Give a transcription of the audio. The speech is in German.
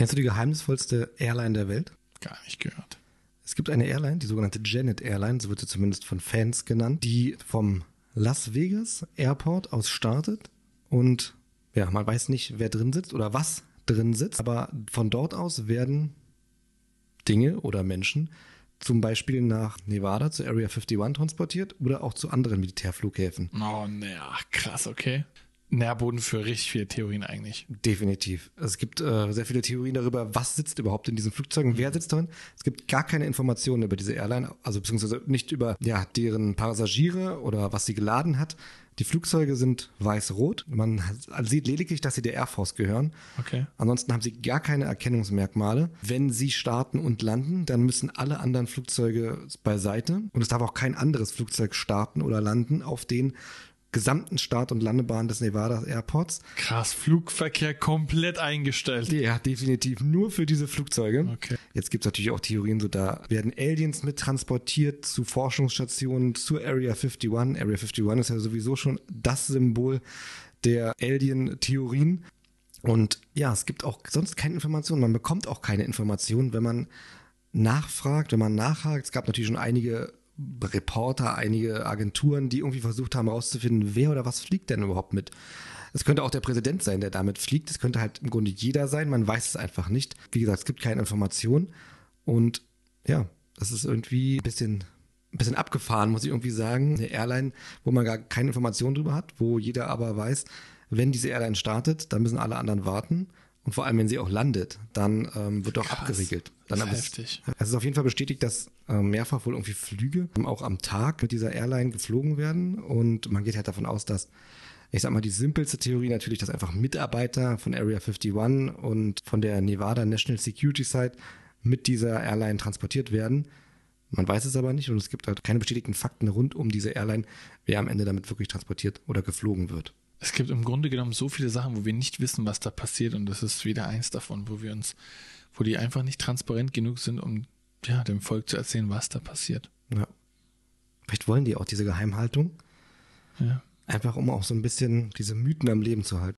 Kennst du die geheimnisvollste Airline der Welt? Gar nicht gehört. Es gibt eine Airline, die sogenannte Janet Airline, so wird sie zumindest von Fans genannt, die vom Las Vegas Airport aus startet und ja, man weiß nicht, wer drin sitzt oder was drin sitzt, aber von dort aus werden Dinge oder Menschen zum Beispiel nach Nevada zur Area 51 transportiert oder auch zu anderen Militärflughäfen. Oh, naja, krass, okay. Nährboden für richtig viele Theorien eigentlich. Definitiv. Es gibt äh, sehr viele Theorien darüber, was sitzt überhaupt in diesen Flugzeugen, wer sitzt drin. Es gibt gar keine Informationen über diese Airline, also beziehungsweise nicht über ja, deren Passagiere oder was sie geladen hat. Die Flugzeuge sind weiß-rot. Man sieht lediglich, dass sie der Air Force gehören. Okay. Ansonsten haben sie gar keine Erkennungsmerkmale. Wenn sie starten und landen, dann müssen alle anderen Flugzeuge beiseite. Und es darf auch kein anderes Flugzeug starten oder landen auf den gesamten Start- und Landebahn des Nevada Airports. Krass, Flugverkehr komplett eingestellt. Ja, definitiv nur für diese Flugzeuge. Okay. Jetzt gibt es natürlich auch Theorien, so da werden Aliens mit transportiert zu Forschungsstationen, zur Area 51. Area 51 ist ja sowieso schon das Symbol der Alien-Theorien. Und ja, es gibt auch sonst keine Informationen. Man bekommt auch keine Informationen, wenn man nachfragt, wenn man nachhakt. Es gab natürlich schon einige Reporter, einige Agenturen, die irgendwie versucht haben herauszufinden, wer oder was fliegt denn überhaupt mit. Es könnte auch der Präsident sein, der damit fliegt. Es könnte halt im Grunde jeder sein. Man weiß es einfach nicht. Wie gesagt, es gibt keine Informationen. Und ja, das ist irgendwie ein bisschen, ein bisschen abgefahren, muss ich irgendwie sagen. Eine Airline, wo man gar keine Informationen drüber hat, wo jeder aber weiß, wenn diese Airline startet, dann müssen alle anderen warten. Und vor allem, wenn sie auch landet, dann ähm, wird auch Krass. abgeriegelt. Dann Das ist es- heftig. Es ist auf jeden Fall bestätigt, dass mehrfach wohl irgendwie Flüge auch am Tag mit dieser Airline geflogen werden. Und man geht halt davon aus, dass, ich sag mal, die simpelste Theorie natürlich, dass einfach Mitarbeiter von Area 51 und von der Nevada National Security Site mit dieser Airline transportiert werden. Man weiß es aber nicht und es gibt halt keine bestätigten Fakten rund um diese Airline, wer am Ende damit wirklich transportiert oder geflogen wird. Es gibt im Grunde genommen so viele Sachen, wo wir nicht wissen, was da passiert und das ist wieder eins davon, wo wir uns, wo die einfach nicht transparent genug sind, um ja, dem Volk zu erzählen, was da passiert. Ja. Vielleicht wollen die auch diese Geheimhaltung, Ja. einfach um auch so ein bisschen diese Mythen am Leben zu halten.